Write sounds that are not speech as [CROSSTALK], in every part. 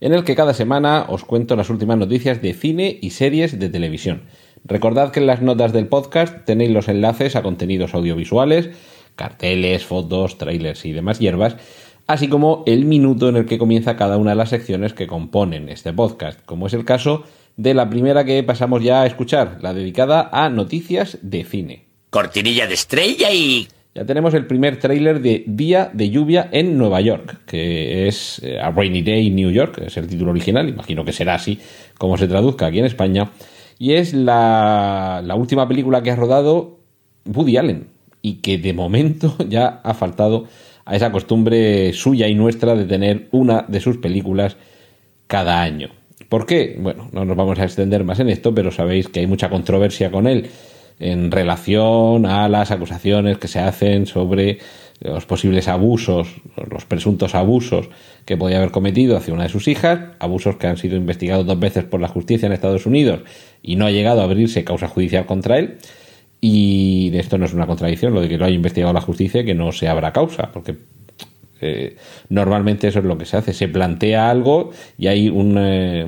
en el que cada semana os cuento las últimas noticias de cine y series de televisión. Recordad que en las notas del podcast tenéis los enlaces a contenidos audiovisuales, carteles, fotos, trailers y demás hierbas, así como el minuto en el que comienza cada una de las secciones que componen este podcast, como es el caso de la primera que pasamos ya a escuchar, la dedicada a noticias de cine. Cortinilla de estrella y... Ya tenemos el primer tráiler de Día de lluvia en Nueva York, que es eh, A Rainy Day in New York, es el título original, imagino que será así como se traduzca aquí en España, y es la, la última película que ha rodado Woody Allen, y que de momento [LAUGHS] ya ha faltado a esa costumbre suya y nuestra de tener una de sus películas cada año. ¿Por qué? Bueno, no nos vamos a extender más en esto, pero sabéis que hay mucha controversia con él en relación a las acusaciones que se hacen sobre los posibles abusos, los presuntos abusos que podía haber cometido hacia una de sus hijas, abusos que han sido investigados dos veces por la justicia en Estados Unidos y no ha llegado a abrirse causa judicial contra él. Y esto no es una contradicción, lo de que lo haya investigado la justicia y que no se abra causa, porque eh, normalmente eso es lo que se hace, se plantea algo y hay un, eh,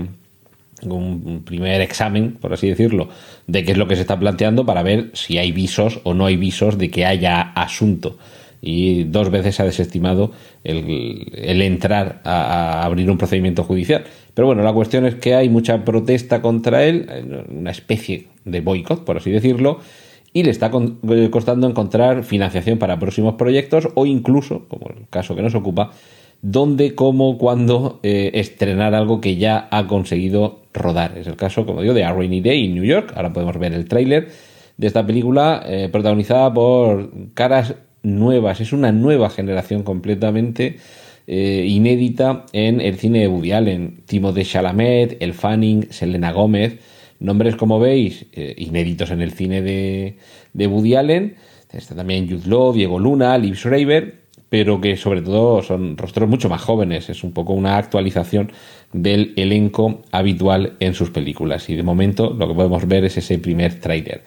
un primer examen, por así decirlo, de qué es lo que se está planteando para ver si hay visos o no hay visos de que haya asunto. Y dos veces se ha desestimado el, entrar a, a, abrir un procedimiento judicial. Pero bueno, la cuestión es que hay mucha protesta contra él, una especie de boicot, por así decirlo, y le está costando encontrar financiación para próximos proyectos o incluso, como el caso que nos ocupa, dónde, cómo, cuándo eh, estrenar algo que ya ha conseguido rodar. Es el caso, como digo, de A Rainy Day en New York. Ahora podemos ver el tráiler de esta película eh, protagonizada por caras nuevas. Es una nueva generación completamente eh, inédita en el cine de Woody Allen. Timothée Chalamet, El Fanning, Selena Gómez. Nombres, como veis, inéditos en el cine de, de Woody Allen. Está también Jude Law, Diego Luna, Liv Schreiber, pero que sobre todo son rostros mucho más jóvenes. Es un poco una actualización del elenco habitual en sus películas. Y de momento lo que podemos ver es ese primer tráiler.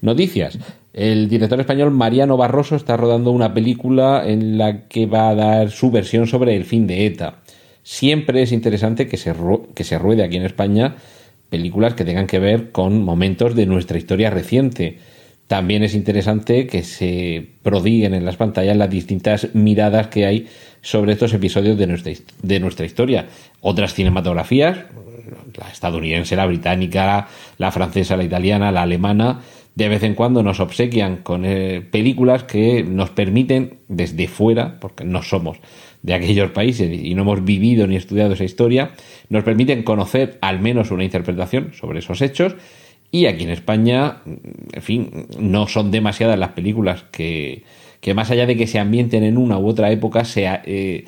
Noticias. El director español Mariano Barroso está rodando una película en la que va a dar su versión sobre el fin de ETA. Siempre es interesante que se, que se ruede aquí en España películas que tengan que ver con momentos de nuestra historia reciente. También es interesante que se prodiguen en las pantallas las distintas miradas que hay sobre estos episodios de nuestra, de nuestra historia. Otras cinematografías, la estadounidense, la británica, la francesa, la italiana, la alemana, de vez en cuando nos obsequian con eh, películas que nos permiten desde fuera, porque no somos de aquellos países y no hemos vivido ni estudiado esa historia, nos permiten conocer al menos una interpretación sobre esos hechos y aquí en España, en fin, no son demasiadas las películas que, que más allá de que se ambienten en una u otra época, se, eh,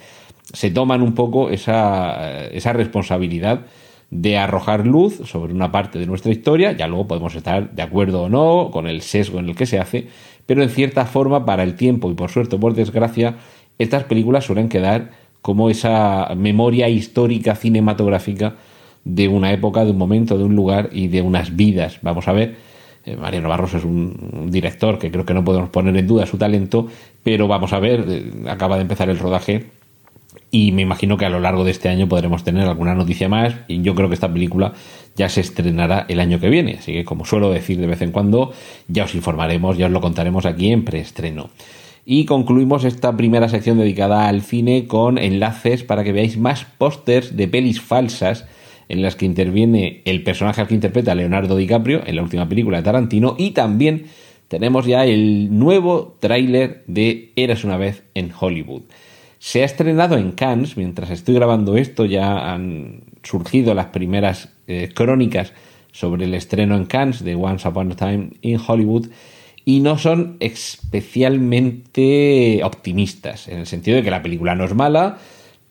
toman un poco esa, esa responsabilidad de arrojar luz sobre una parte de nuestra historia, ya luego podemos estar de acuerdo o no con el sesgo en el que se hace, pero en cierta forma para el tiempo y por suerte o por desgracia, estas películas suelen quedar como esa memoria histórica cinematográfica de una época, de un momento, de un lugar y de unas vidas. Vamos a ver, eh, Mariano Barroso es un, director que creo que no podemos poner en duda su talento, pero vamos a ver, eh, acaba de empezar el rodaje y me imagino que a lo largo de este año podremos tener alguna noticia más y yo creo que esta película ya se estrenará el año que viene, así que como suelo decir de vez en cuando, ya os informaremos, ya os lo contaremos aquí en preestreno. Y concluimos esta primera sección dedicada al cine con enlaces para que veáis más pósters de pelis falsas en las que interviene el personaje al que interpreta Leonardo DiCaprio en la última película de Tarantino y también tenemos ya el nuevo tráiler de Eras una vez en Hollywood. Se ha estrenado en Cannes, mientras estoy grabando esto ya han surgido las primeras eh, crónicas sobre el estreno en Cannes de Once Upon a Time in Hollywood y no son especialmente optimistas, en el sentido de que la película no es mala,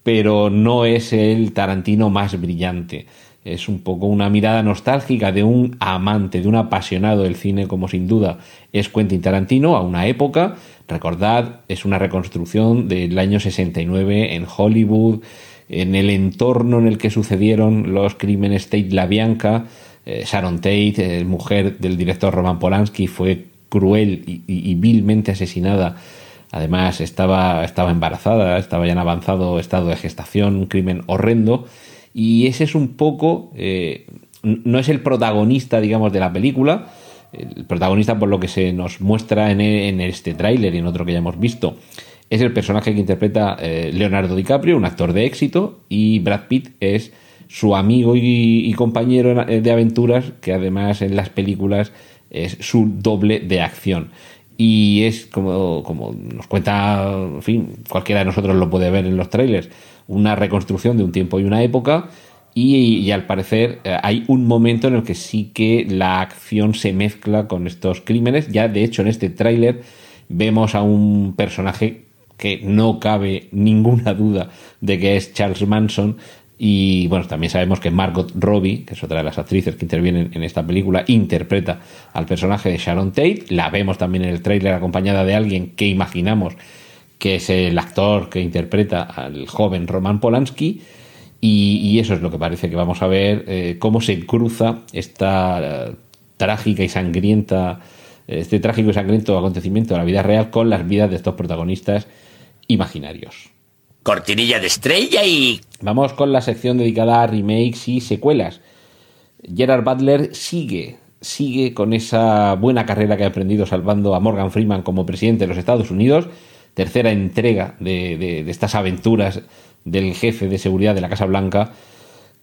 pero no es el Tarantino más brillante. es un poco una mirada nostálgica de un amante, de un apasionado del cine, como sin duda es Quentin Tarantino, a una época. Recordad, es una reconstrucción del año 69 en Hollywood, en el entorno en el que sucedieron los crímenes Tate LaBianca. Eh, Sharon Tate, eh, mujer del director Roman Polanski, fue cruel y, vilmente asesinada. Además, estaba, estaba embarazada, estaba ya en avanzado estado de gestación, un crimen horrendo. Y ese es un poco, eh, no es el protagonista, digamos, de la película, el protagonista por lo que se nos muestra en, en este tráiler y en otro que ya hemos visto, es el personaje que interpreta eh, Leonardo DiCaprio, un actor de éxito, y Brad Pitt es su amigo y, y, compañero de aventuras, que además en las películas es su doble de acción. Y es como, como nos cuenta, en fin, cualquiera de nosotros lo puede ver en los trailers, una reconstrucción de un tiempo y una época. Y, y, al parecer eh, hay un momento en el que sí que la acción se mezcla con estos crímenes. Ya de hecho en este tráiler vemos a un personaje que no cabe ninguna duda de que es Charles Manson. Y bueno, también sabemos que Margot Robbie, que es otra de las actrices que intervienen en esta película, interpreta al personaje de Sharon Tate. La vemos también en el tráiler acompañada de alguien que imaginamos que es el actor que interpreta al joven Roman Polanski. Y, eso es lo que parece que vamos a ver, eh, cómo se cruza esta uh, trágica y sangrienta, este trágico y sangriento acontecimiento de la vida real con las vidas de estos protagonistas imaginarios. Cortinilla de estrella y... Vamos con la sección dedicada a remakes y secuelas. Gerard Butler sigue, sigue con esa buena carrera que ha aprendido salvando a Morgan Freeman como presidente de los Estados Unidos. Tercera entrega de, de, de estas aventuras del jefe de seguridad de la Casa Blanca,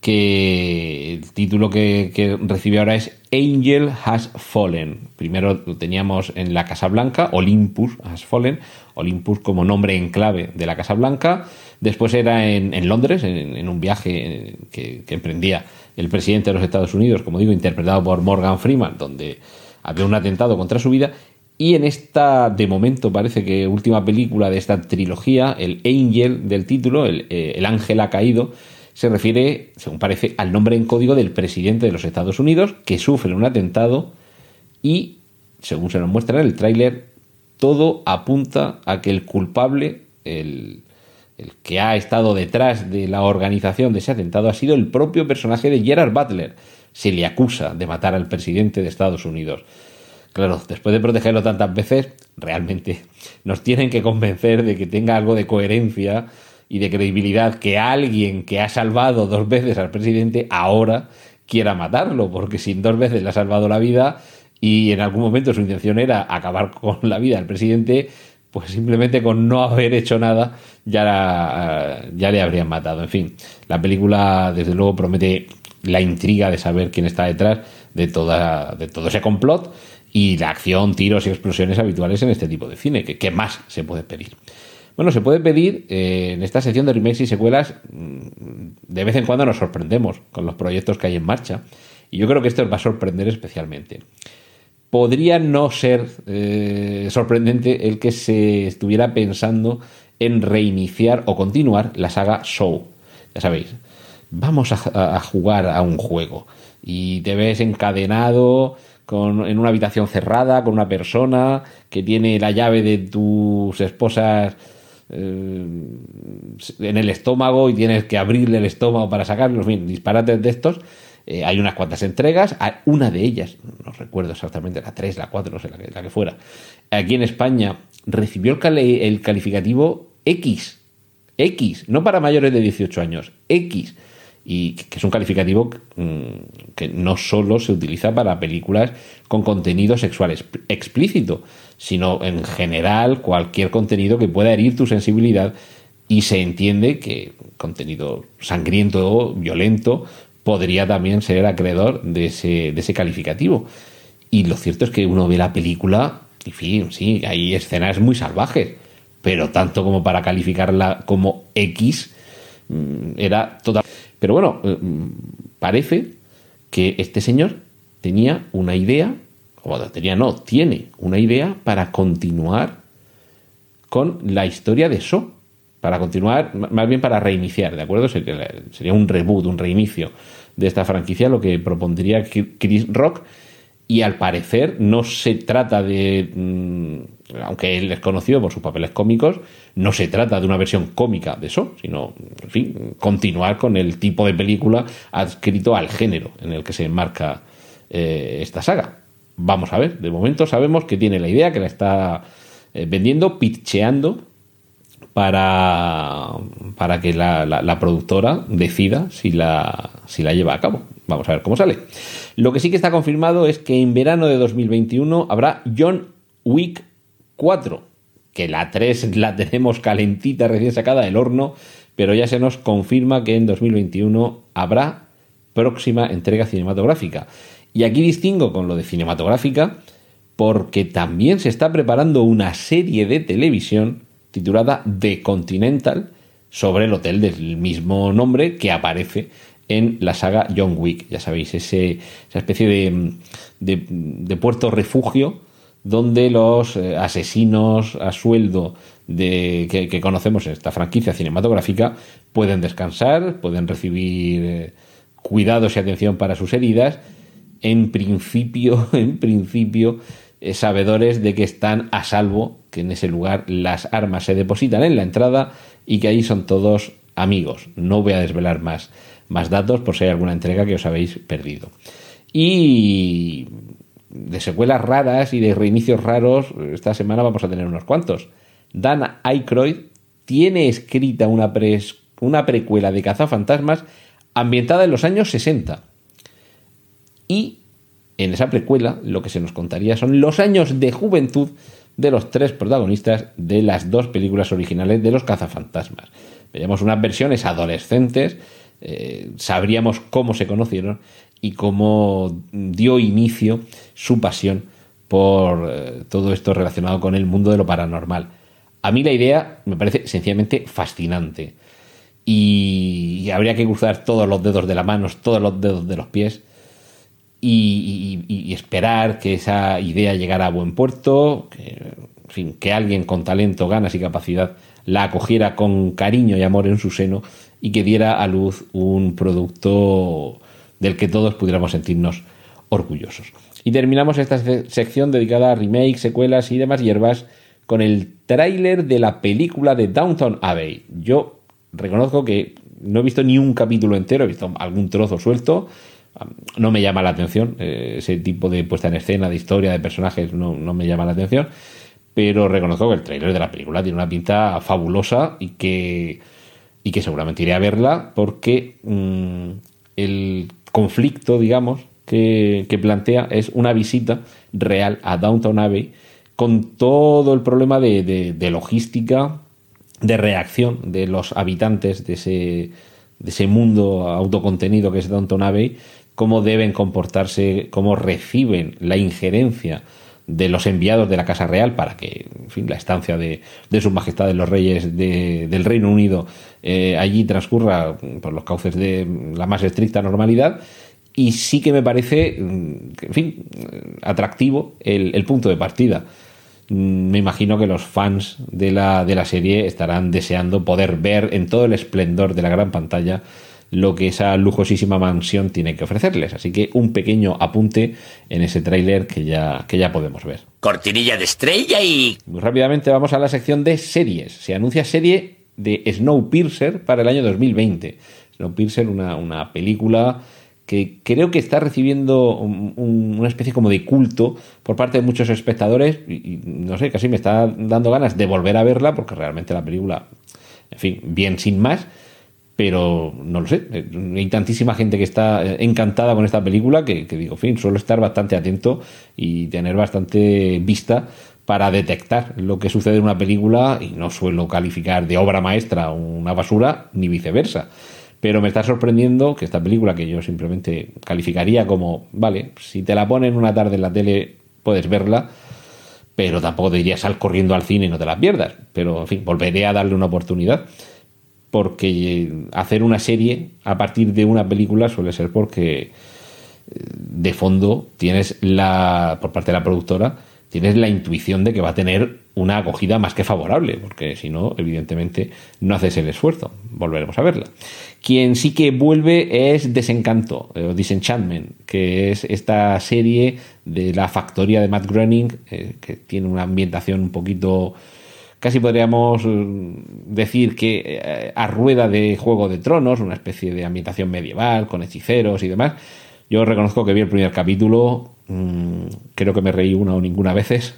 que el título que, que, recibe ahora es Angel Has Fallen. Primero lo teníamos en la Casa Blanca, Olympus Has Fallen, Olympus como nombre en clave de la Casa Blanca. Después era en, en Londres, en, un viaje que, que, emprendía el presidente de los Estados Unidos, como digo, interpretado por Morgan Freeman, donde había un atentado contra su vida. Y en esta, de momento, parece que última película de esta trilogía, el Angel del título, el, eh, el ángel ha caído, se refiere, según parece, al nombre en código del presidente de los Estados Unidos que sufre un atentado y, según se nos muestra en el tráiler, todo apunta a que el culpable, el, el, que ha estado detrás de la organización de ese atentado, ha sido el propio personaje de Gerard Butler. Se le acusa de matar al presidente de Estados Unidos. Claro, después de protegerlo tantas veces, realmente nos tienen que convencer de que tenga algo de coherencia y de credibilidad que alguien que ha salvado dos veces al presidente ahora quiera matarlo, porque si dos veces le ha salvado la vida y en algún momento su intención era acabar con la vida del presidente, pues simplemente con no haber hecho nada ya, la, ya le habrían matado. En fin, la película desde luego promete la intriga de saber quién está detrás de, toda, de todo ese complot y la acción, tiros y explosiones habituales en este tipo de cine. que qué más se puede pedir? Bueno, se puede pedir eh, en esta sección de remakes y secuelas, de vez en cuando nos sorprendemos con los proyectos que hay en marcha. Y yo creo que esto os va a sorprender especialmente. Podría no ser eh, sorprendente el que se estuviera pensando en reiniciar o continuar la saga Show. Ya sabéis, vamos a, jugar a un juego y te ves encadenado en una habitación cerrada con una persona que tiene la llave de tus esposas en el estómago y tienes que abrirle el estómago para sacarlos. Bien, disparates de estos. Eh, hay unas cuantas entregas, una de ellas, no recuerdo exactamente, la 3, la 4, no sé, la que, fuera, aquí en España recibió el, el calificativo X. X, no para mayores de 18 años, X y que es un calificativo que no solo se utiliza para películas con contenido sexual explícito, sino en general cualquier contenido que pueda herir tu sensibilidad y se entiende que contenido sangriento o violento podría también ser acreedor de ese, de ese calificativo. Y lo cierto es que uno ve la película y fin, sí, hay escenas muy salvajes, pero tanto como para calificarla como X, era total. Pero bueno, eh, parece que este señor tenía una idea, o tenía no, tiene una idea para continuar con la historia de So. para continuar, más bien para reiniciar, ¿de acuerdo? Sería un reboot, un reinicio de esta franquicia, lo que propondría Chris Rock. Y al parecer no se trata de, mm, aunque él es conocido por sus papeles cómicos, no se trata de una versión cómica de eso, sino, en fin, continuar con el tipo de película adscrito al género en el que se enmarca eh, esta saga. Vamos a ver, de momento sabemos que tiene la idea, que la está eh, vendiendo, pitcheando para, para que la, productora decida si la, si la lleva a cabo. Vamos a ver cómo sale. Lo que sí que está confirmado es que en verano de 2021 habrá John Wick 4, que la 3 la tenemos calentita, recién sacada del horno, pero ya se nos confirma que en 2021 habrá próxima entrega cinematográfica. Y aquí distingo con lo de cinematográfica porque también se está preparando una serie de televisión titulada The Continental sobre el hotel del mismo nombre que aparece en la saga John Wick. Ya sabéis, ese, esa especie de, de, puerto refugio donde los eh, asesinos a sueldo de, que, conocemos en esta franquicia cinematográfica pueden descansar, pueden recibir eh, cuidados y atención para sus heridas. En principio, [LAUGHS] en principio, eh, sabedores de que están a salvo, que en ese lugar las armas se depositan en la entrada y que ahí son todos amigos. No voy a desvelar más, más datos por si hay alguna entrega que os habéis perdido. Y de secuelas raras y de reinicios raros, esta semana vamos a tener unos cuantos. Dan Aykroyd tiene escrita una, una precuela de cazafantasmas ambientada en los años 60. Y en esa precuela lo que se nos contaría son los años de juventud de los tres protagonistas de las dos películas originales de los cazafantasmas. Veríamos unas versiones adolescentes, eh, sabríamos cómo se conocieron y cómo dio inicio su pasión por eh, todo esto relacionado con el mundo de lo paranormal. A mí la idea me parece sencillamente fascinante y habría que cruzar todos los dedos de la mano, todos los dedos de los pies y, esperar que esa idea llegara a buen puerto, que alguien con talento, ganas y capacidad la acogiera con cariño y amor en su seno y que diera a luz un producto del que todos pudiéramos sentirnos orgullosos. Y terminamos esta sección dedicada a remakes, secuelas y demás hierbas con el tráiler de la película de Downton Abbey. Yo reconozco que no he visto ni un capítulo entero, he visto algún trozo suelto, no me llama la atención, eh, ese tipo de puesta en escena, de historia, de personajes, no, me llama la atención, pero reconozco que el trailer de la película tiene una pinta fabulosa y que, y que seguramente iré a verla porque mm, el conflicto, digamos, que, plantea es una visita real a Downtown Abbey con todo el problema de, de logística, de reacción de los habitantes de ese, de ese mundo autocontenido que es Downton Abbey cómo deben comportarse, cómo reciben la injerencia de los enviados de la Casa Real para que en fin, la estancia de, de sus majestades los reyes del Reino Unido eh, allí transcurra por los cauces de la más estricta normalidad. Y sí que me parece, mm, en fin, atractivo el, el punto de partida. Mm, me imagino que los fans de la, de la serie estarán deseando poder ver en todo el esplendor de la gran pantalla lo que esa lujosísima mansión tiene que ofrecerles. Así que un pequeño apunte en ese tráiler que ya, que ya podemos ver. Cortinilla de estrella y... Muy rápidamente vamos a la sección de series. Se anuncia serie de Snowpiercer para el año 2020. Snowpiercer, una, una película que creo que está recibiendo una especie como de culto por parte de muchos espectadores y, no sé, casi me está dando ganas de volver a verla porque realmente la película, en fin, bien sin más, pero no lo sé. Hay tantísima gente que está encantada con esta película que, digo, fin, suelo estar bastante atento y tener bastante vista para detectar lo que sucede en una película y no suelo calificar de obra maestra una basura ni viceversa. Pero me está sorprendiendo que esta película, que yo simplemente calificaría como, vale, si te la ponen una tarde en la tele puedes verla, pero tampoco te diría sal corriendo al cine y no te la pierdas. Pero, en fin, volveré a darle una oportunidad porque hacer una serie a partir de una película suele ser porque eh, de fondo tienes la por parte de la productora tienes la intuición de que va a tener una acogida más que favorable, porque si no, evidentemente, no haces el esfuerzo. Volveremos a verla. Quien sí que vuelve es Desencanto, eh, o Disenchantment, que es esta serie de la factoría de Matt Groening, eh, que tiene una ambientación un poquito casi podríamos eh, decir que a rueda de Juego de Tronos, una especie de ambientación medieval con hechiceros y demás. Yo reconozco que vi el primer capítulo, mm, creo que me reí una o ninguna veces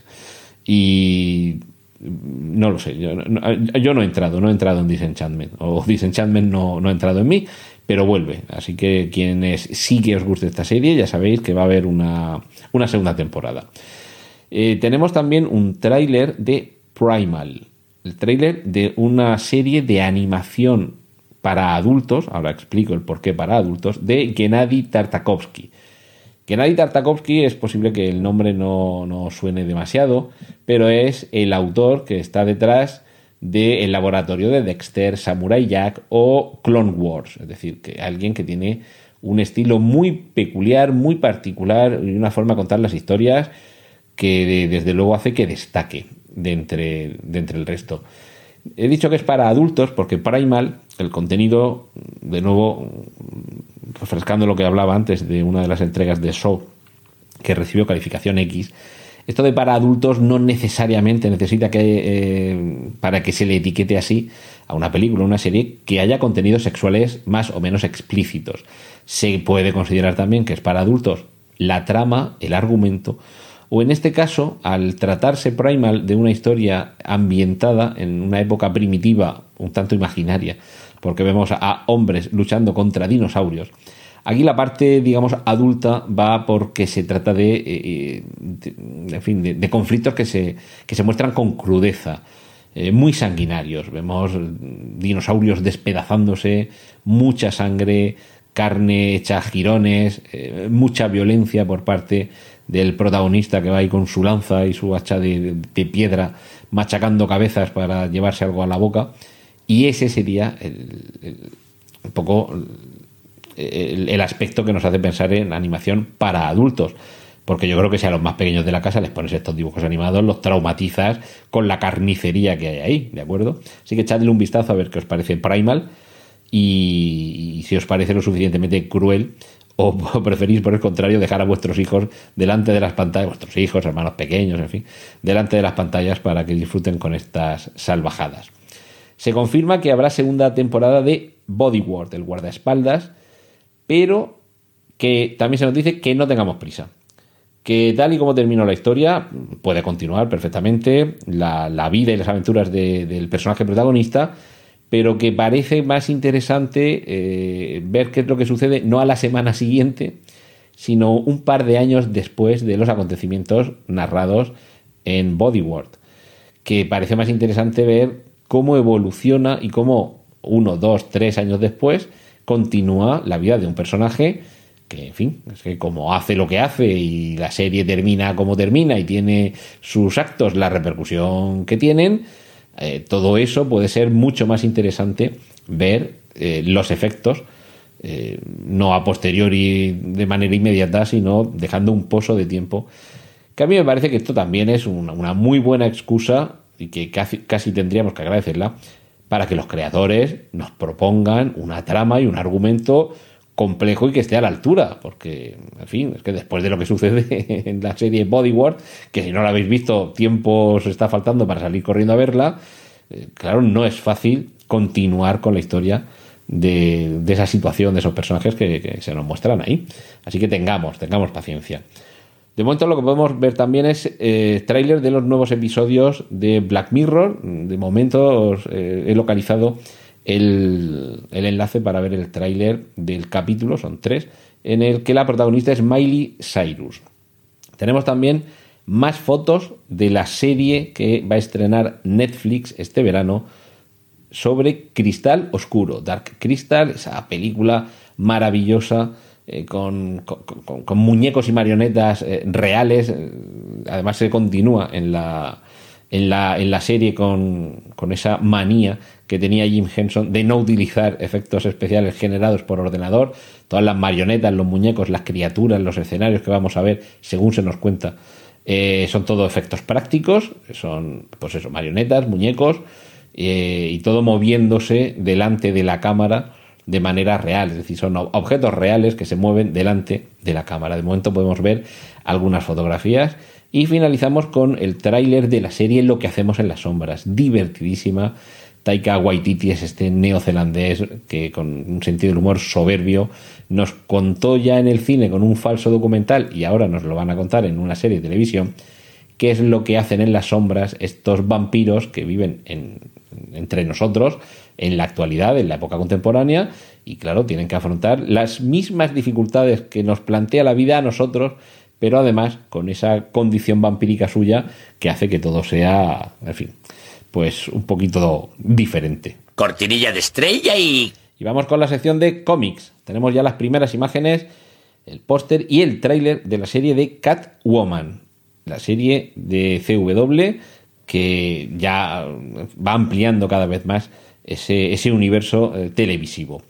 y no lo sé, yo no, he entrado, no he entrado en Disenchantment, o Disenchantment no, no ha entrado en mí, pero vuelve. Así que quienes sí que os guste esta serie, ya sabéis que va a haber una, segunda temporada. Eh, tenemos también un tráiler de Primal, el tráiler de una serie de animación para adultos, ahora explico el por qué para adultos, de Gennady Tartakovsky. Gennady Tartakovsky es posible que el nombre no, suene demasiado, pero es el autor que está detrás del laboratorio de Dexter, Samurai Jack o Clone Wars, es decir, que alguien que tiene un estilo muy peculiar, muy particular y una forma de contar las historias que desde luego hace que destaque de entre, de entre el resto. He dicho que es para adultos porque Primal, el contenido, de nuevo, refrescando lo que hablaba antes de una de las entregas de Show que recibió calificación X, esto de para adultos no necesariamente necesita que eh, para que se le etiquete así a una película, una serie, que haya contenidos sexuales más o menos explícitos. Se puede considerar también que es para adultos la trama, el argumento, o en este caso, al tratarse Primal de una historia ambientada en una época primitiva, un tanto imaginaria, porque vemos a hombres luchando contra dinosaurios. Aquí la parte, digamos, adulta va porque se trata de, eh, en fin, de, conflictos que se, que se muestran con crudeza, eh, muy sanguinarios. Vemos dinosaurios despedazándose, mucha sangre, carne hecha eh, mucha violencia por parte del protagonista que va ahí con su lanza y su hacha de piedra machacando cabezas para llevarse algo a la boca. Y ese sería un poco el, aspecto que nos hace pensar en animación para adultos. Porque yo creo que si a los más pequeños de la casa les pones estos dibujos animados, los traumatizas con la carnicería que hay ahí, ¿de acuerdo? Así que echadle un vistazo a ver qué os parece Primal y si os parece lo suficientemente cruel o [LAUGHS] preferís por el contrario dejar a vuestros hijos delante de las pantallas, vuestros hijos, hermanos pequeños, en fin, delante de las pantallas para que disfruten con estas salvajadas. Se confirma que habrá segunda temporada de Bodyguard, el guardaespaldas, pero que también se nos dice que no tengamos prisa. Que tal y como terminó la historia, puede continuar perfectamente la, vida y las aventuras del personaje protagonista, pero que parece más interesante eh, ver qué es lo que sucede no a la semana siguiente, sino un par de años después de los acontecimientos narrados en Bodyguard. Que parece más interesante ver cómo evoluciona y cómo uno, dos, tres años después continúa la vida de un personaje que, en fin, es que como hace lo que hace y la serie termina como termina y tiene sus actos, la repercusión que tienen, eh, todo eso puede ser mucho más interesante ver eh, los efectos, eh, no a posteriori de manera inmediata, sino dejando un pozo de tiempo. Que a mí me parece que esto también es una, una muy buena excusa y que casi, casi tendríamos que agradecerla para que los creadores nos propongan una trama y un argumento complejo y que esté a la altura, porque, en fin, es que después de lo que sucede [LAUGHS] en la serie Bodyguard, que si no la habéis visto, tiempo os está faltando para salir corriendo a verla, eh, claro, no es fácil continuar con la historia de, esa situación, de esos personajes que, se nos muestran ahí. Así que tengamos, tengamos paciencia. De momento lo que podemos ver también es eh, de los nuevos episodios de Black Mirror. De momento eh, he localizado el, enlace para ver el tráiler del capítulo, son tres, en el que la protagonista es Miley Cyrus. Tenemos también más fotos de la serie que va a estrenar Netflix este verano sobre Cristal Oscuro, Dark Crystal, esa película maravillosa eh, con, muñecos y marionetas eh, reales. Eh, además se continúa en la, en la, en la serie con, esa manía que tenía Jim Henson de no utilizar efectos especiales generados por ordenador. Todas las marionetas, los muñecos, las criaturas, los escenarios que vamos a ver, según se nos cuenta, Eh, son todo efectos prácticos, son pues eso, marionetas, muñecos eh, y todo moviéndose delante de la cámara de manera real, es decir, son objetos reales que se mueven delante de la cámara. De momento podemos ver algunas fotografías y finalizamos con el tráiler de la serie Lo que hacemos en las sombras, divertidísima. Taika Waititi es este neozelandés que con un sentido del humor soberbio nos contó ya en el cine con un falso documental y ahora nos lo van a contar en una serie de televisión qué es lo que hacen en las sombras estos vampiros que viven entre nosotros en la actualidad, en la época contemporánea, y claro, tienen que afrontar las mismas dificultades que nos plantea la vida a nosotros, pero además con esa condición vampírica suya que hace que todo sea, en fin, pues un poquito diferente. Cortinilla de estrella y... Y vamos con la sección de cómics. Tenemos ya las primeras imágenes, el póster y el tráiler de la serie de Catwoman, la serie de CW que ya va ampliando cada vez más ese, universo eh, televisivo.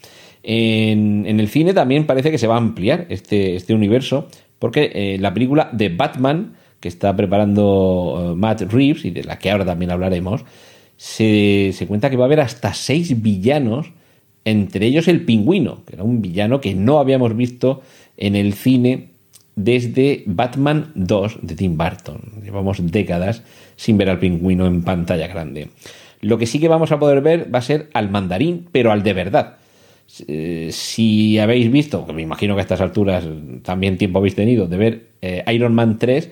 En, el cine también parece que se va a ampliar este, este universo, porque eh, la película de Batman, que está preparando eh, Matt Reeves y de la que ahora también hablaremos, se, se cuenta que va a haber hasta seis villanos, entre ellos el pingüino, que era un villano que no habíamos visto en el cine desde Batman 2 de Tim Burton. Llevamos décadas sin ver al pingüino en pantalla grande. Lo que sí que vamos a poder ver va a ser al mandarín, pero al de verdad. Eh, si habéis visto, que me imagino que a estas alturas también tiempo habéis tenido, de ver eh, Iron Man 3,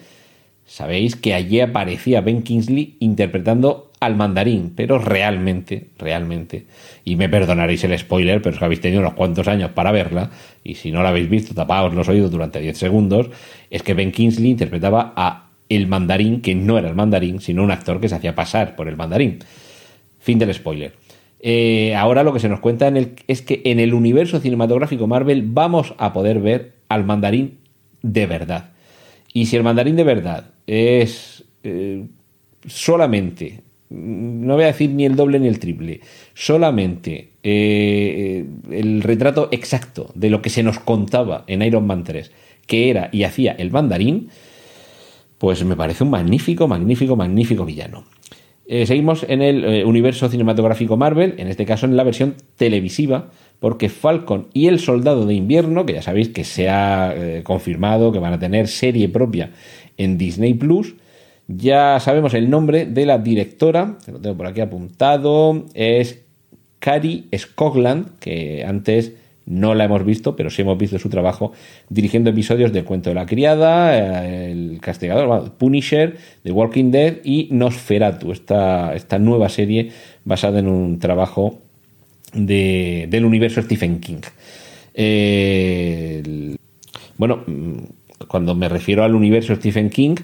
sabéis que allí aparecía Ben Kingsley interpretando al mandarín, pero realmente, realmente, y me perdonaréis el spoiler, pero que habéis tenido unos cuantos años para verla, y si no la habéis visto, tapaos los oídos durante 10 segundos, es que Ben Kingsley interpretaba a el mandarín, que no era el mandarín, sino un actor que se hacía pasar por el mandarín. Fin del spoiler. Eh, ahora lo que se nos cuenta es que en el universo cinematográfico Marvel vamos a poder ver al mandarín de verdad. Y si el mandarín de verdad es eh, solamente, no voy a decir ni el doble ni el triple, solamente eh, el retrato exacto de lo que se nos contaba en Iron Man 3, que era y hacía el mandarín, pues me parece un magnífico, magnífico, magnífico villano. Eh, seguimos en el eh, universo cinematográfico Marvel, en este caso en la versión televisiva, porque Falcon y el Soldado de Invierno, que ya sabéis que se ha eh, confirmado que van a tener serie propia en Disney Plus, ya sabemos el nombre de la directora, lo tengo por aquí apuntado, es Cari Scogland, que antes no la hemos visto, pero sí hemos visto su trabajo dirigiendo episodios del Cuento de la Criada, eh, El Castigador, Punisher, The Walking Dead y Nosferatu, esta, esta nueva serie basada en un trabajo de, del universo Stephen King. Eh, bueno, mm, cuando me refiero al universo Stephen King,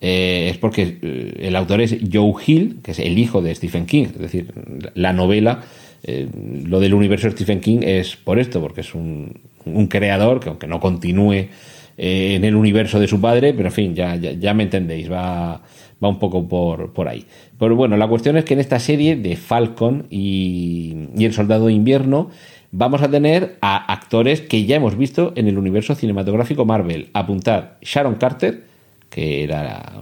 eh, es porque el autor es Joe Hill, que es el hijo de Stephen King, es decir, la novela eh, lo del universo Stephen King es por esto, porque es un, creador que aunque no continúe eh, en el universo de su padre, pero en fin, ya, ya, me entendéis, va, va un poco por, por, ahí. Pero bueno, la cuestión es que en esta serie de Falcon y, El Soldado de Invierno vamos a tener a actores que ya hemos visto en el universo cinematográfico Marvel. Apuntar Sharon Carter, que era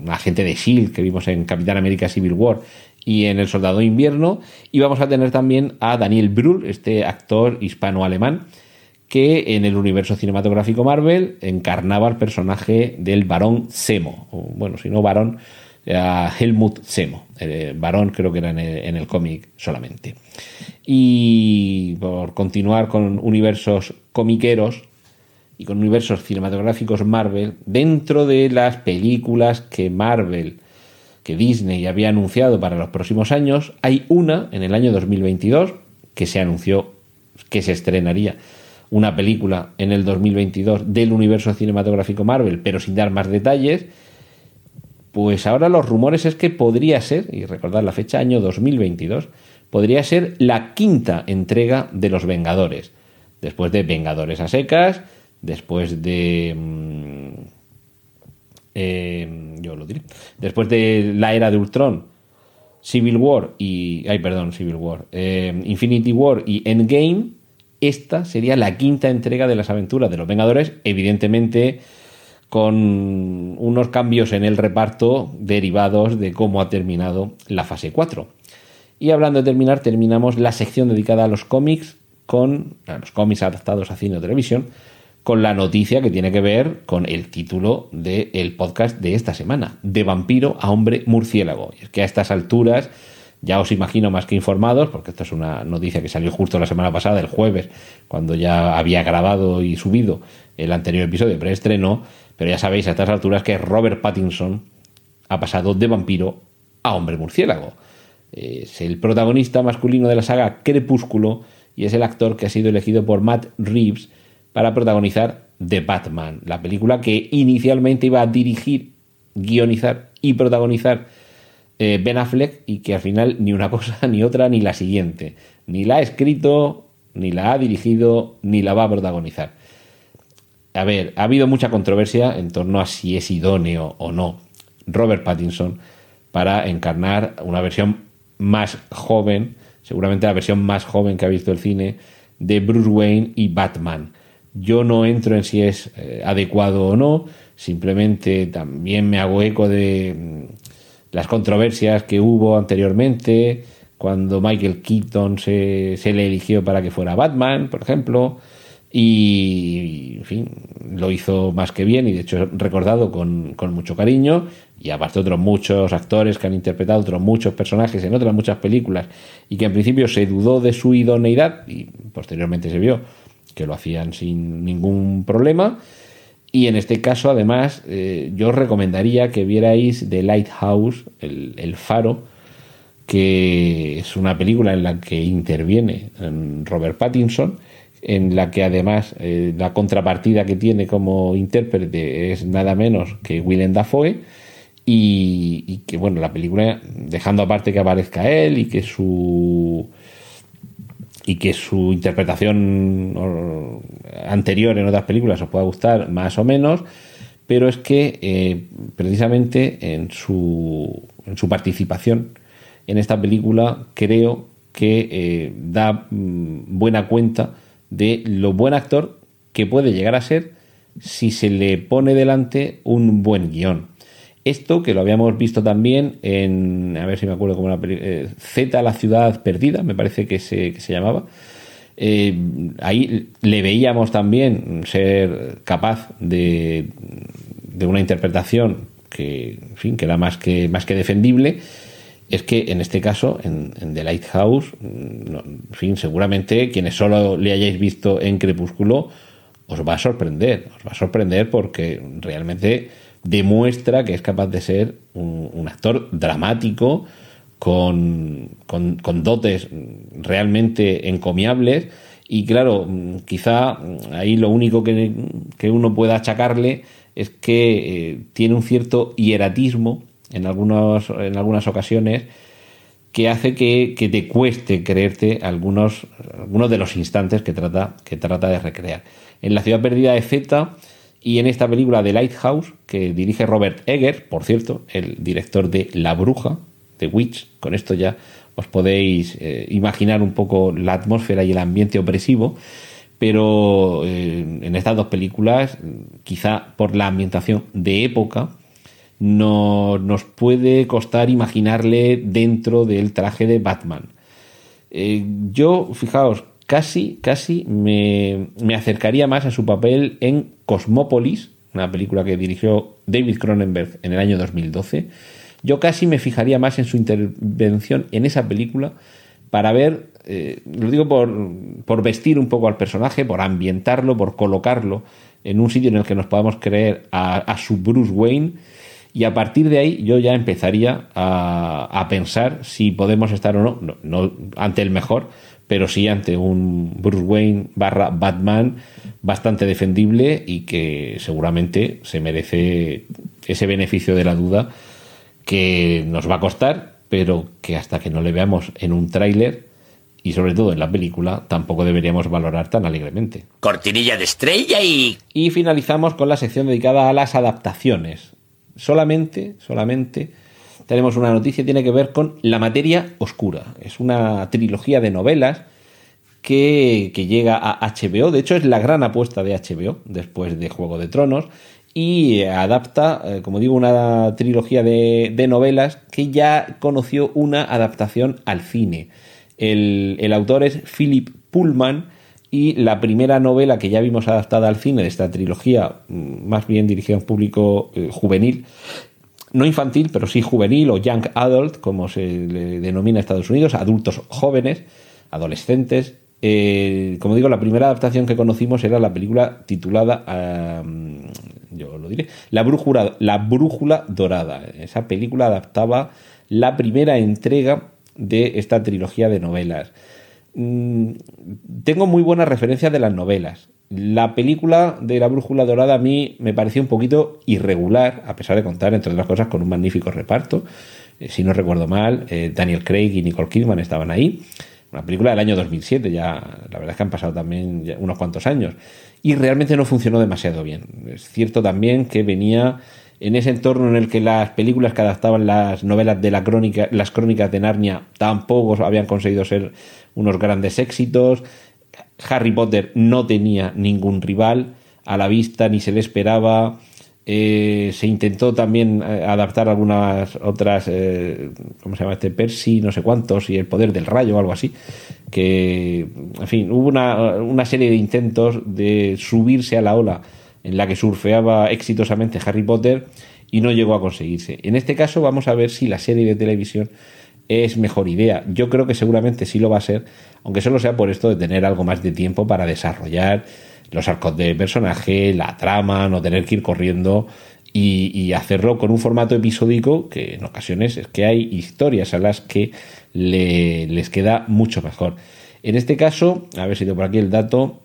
una agente de SHIELD que vimos en Capitán América Civil War y en El Soldado de Invierno. Y vamos a tener también a Daniel Brühl, este actor hispano-alemán, que en el universo cinematográfico Marvel encarnaba el personaje del varón Zemo. O, bueno, si no varón, Helmut Zemo. varón creo que era en el, en el cómic solamente. Y por continuar con universos comiqueros y con universos cinematográficos Marvel, dentro de las películas que Marvel que Disney había anunciado para los próximos años, hay una en el año 2022 que se anunció que se estrenaría una película en el 2022 del universo cinematográfico Marvel, pero sin dar más detalles. Pues ahora los rumores es que podría ser, y recordad la fecha, año 2022, podría ser la quinta entrega de Los Vengadores. Después de Vengadores a secas, después de... Eh, yo lo diré. Después de la era de Ultron, Civil War y. Ay, perdón, Civil War. Eh, Infinity War y Endgame. Esta sería la quinta entrega de las aventuras de los Vengadores. Evidentemente, con unos cambios en el reparto derivados de cómo ha terminado la fase 4. Y hablando de terminar, terminamos la sección dedicada a los cómics con a los cómics adaptados a cine o televisión con la noticia que tiene que ver con el título del podcast de esta semana, de vampiro a hombre murciélago. Y es que a estas alturas ya os imagino más que informados, porque esto es una noticia que salió justo la semana pasada, el jueves, cuando ya había grabado y subido el anterior episodio preestreno, pero ya sabéis a estas alturas que Robert Pattinson ha pasado de vampiro a hombre murciélago. Es el protagonista masculino de la saga Crepúsculo y es el actor que ha sido elegido por Matt Reeves para protagonizar The Batman, la película que inicialmente iba a dirigir, guionizar y protagonizar eh, Ben Affleck y que al final ni una [LAUGHS] cosa ni otra ni la siguiente. Ni la ha escrito, ni la ha dirigido, ni la va a protagonizar. A ver, ha habido mucha controversia en torno a si es idóneo o no Robert Pattinson para encarnar una versión más joven, seguramente la versión más joven que ha visto el cine, de Bruce Wayne y Batman. Yo no entro en si es eh, adecuado o no, simplemente también me hago eco de mm, las controversias que hubo anteriormente, cuando Michael Keaton se, se le eligió para que fuera Batman, por ejemplo, y, en fin, lo hizo más que bien y de hecho recordado con, con, mucho cariño y aparte otros muchos actores que han interpretado otros muchos personajes en otras muchas películas y que en principio se dudó de su idoneidad y posteriormente se vio que lo hacían sin ningún problema. Y en este caso, además, eh, yo os recomendaría que vierais The Lighthouse, el, Faro, que es una película en la que interviene Robert Pattinson, en la que además eh, la contrapartida que tiene como intérprete es nada menos que Willem Dafoe. Y, y que, bueno, la película, dejando aparte que aparezca él y que su y que su interpretación anterior en otras películas os pueda gustar más o menos, pero es que eh, precisamente en su, en su participación en esta película creo que eh, da mm, buena cuenta de lo buen actor que puede llegar a ser si se le pone delante un buen guion. Esto que lo habíamos visto también en, a ver si me acuerdo cómo película, eh, Z, la ciudad perdida, me parece que se, que se llamaba. Eh, ahí le veíamos también ser capaz de, de una interpretación que, en fin, que era más que, más que defendible. Es que en este caso, en, en The Lighthouse, no, en fin, seguramente quienes solo le hayáis visto en Crepúsculo, os va a sorprender. Os va a sorprender porque realmente demuestra que es capaz de ser un, actor dramático, con, con, dotes realmente encomiables. Y claro, quizá ahí lo único que, que uno pueda achacarle es que eh, tiene un cierto hieratismo en, en algunas ocasiones que hace que, que, te cueste creerte algunos, algunos de los instantes que trata, que trata de recrear. En La ciudad perdida de Z y en esta película de Lighthouse, que dirige Robert Egger, por cierto, el director de La Bruja, de Witch, con esto ya os podéis eh, imaginar un poco la atmósfera y el ambiente opresivo, pero eh, en estas dos películas, quizá por la ambientación de época, no, nos puede costar imaginarle dentro del traje de Batman. Eh, yo, fijaos, casi, casi me, me, acercaría más a su papel en Cosmópolis, una película que dirigió David Cronenberg en el año 2012. Yo casi me fijaría más en su intervención en esa película para ver, eh, lo digo por, por vestir un poco al personaje, por ambientarlo, por colocarlo en un sitio en el que nos podamos creer a, a su Bruce Wayne. Y a partir de ahí yo ya empezaría a, a pensar si podemos estar o no, no, no, ante el mejor, pero sí ante un Bruce Wayne barra Batman bastante defendible y que seguramente se merece ese beneficio de la duda que nos va a costar, pero que hasta que no le veamos en un tráiler y sobre todo en la película tampoco deberíamos valorar tan alegremente. Cortinilla de estrella y... Y finalizamos con la sección dedicada a las adaptaciones. Solamente, solamente tenemos una noticia que tiene que ver con La materia oscura. Es una trilogía de novelas que, llega a HBO. De hecho, es la gran apuesta de HBO después de Juego de Tronos y adapta, eh, como digo, una trilogía de, novelas que ya conoció una adaptación al cine. El, el, autor es Philip Pullman y la primera novela que ya vimos adaptada al cine de esta trilogía, mm, más bien dirigida a un público eh, juvenil, no infantil, pero sí juvenil o young adult, como se le denomina en Estados Unidos, adultos jóvenes, adolescentes, eh, como digo, la primera adaptación que conocimos era la película titulada, yo lo diré, la brújula, la brújula Dorada. Esa película adaptaba la primera entrega de esta trilogía de novelas. Mm, tengo muy buenas referencias de las novelas. La película de La Brújula Dorada a mí me pareció un poquito irregular, a pesar de contar, entre otras cosas, con un magnífico reparto. Eh, si no recuerdo mal, eh, Daniel Craig y Nicole Kidman estaban ahí. Una película del año 2007, ya la verdad es que han pasado también unos cuantos años. Y realmente no funcionó demasiado bien. Es cierto también que venía en ese entorno en el que las películas que adaptaban las novelas de la crónica, las crónicas de Narnia tampoco habían conseguido ser unos grandes éxitos. Harry Potter no tenía ningún rival a la vista, ni se le esperaba. Eh, se intentó también eh, adaptar algunas otras, eh, ¿cómo se llama este? Percy, no sé cuántos, y el poder del rayo o algo así. Que, en fin, hubo una, una serie de intentos de subirse a la ola en la que surfeaba exitosamente Harry Potter y no llegó a conseguirse. En este caso vamos a ver si la serie de televisión es mejor idea. Yo creo que seguramente sí lo va a ser, aunque solo sea por esto de tener algo más de tiempo para desarrollar los arcos de personaje, la trama, no tener que ir corriendo y, hacerlo con un formato episódico que en ocasiones es que hay historias a las que les queda mucho mejor. En este caso, a ver si tengo por aquí el dato,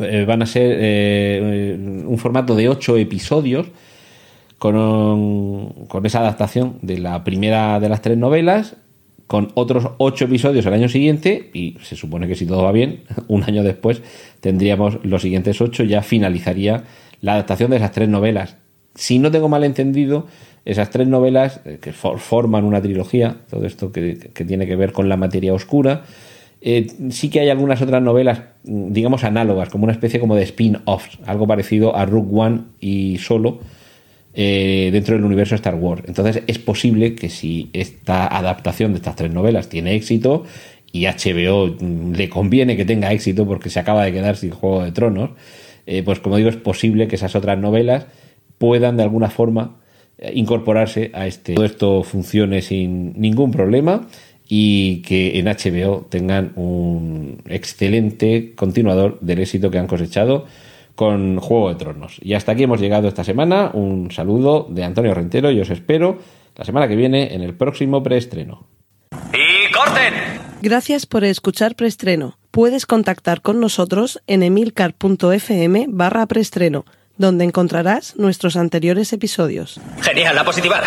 eh, van a ser eh, un formato de ocho episodios con, con esa adaptación de la primera de las tres novelas con otros ocho episodios el año siguiente y se supone que si todo va bien, [LAUGHS] un año después tendríamos los siguientes ocho, ya finalizaría la adaptación de esas tres novelas. Si no tengo mal entendido, esas tres novelas eh, que forman una trilogía, todo esto que, tiene que ver con la materia oscura, eh, sí que hay algunas otras novelas, mm, digamos, análogas, como una especie como de spin-offs, algo parecido a Rook One y Solo, eh, dentro del universo Star Wars. Entonces es posible que si esta adaptación de estas tres novelas tiene éxito y HBO mm, le conviene que tenga éxito porque se acaba de quedar sin Juego de Tronos, eh, pues como digo es posible que esas otras novelas puedan de alguna forma eh, incorporarse a este. Todo esto funcione sin ningún problema y que en HBO tengan un excelente continuador del éxito que han cosechado con Juego de Tronos. Y hasta aquí hemos llegado esta semana. Un saludo de Antonio Rentero y os espero la semana que viene en el próximo preestreno. ¡Y corten! Gracias por escuchar preestreno. Puedes contactar con nosotros en emilcar.fm barra preestreno, donde encontrarás nuestros anteriores episodios. Genial, la positivar.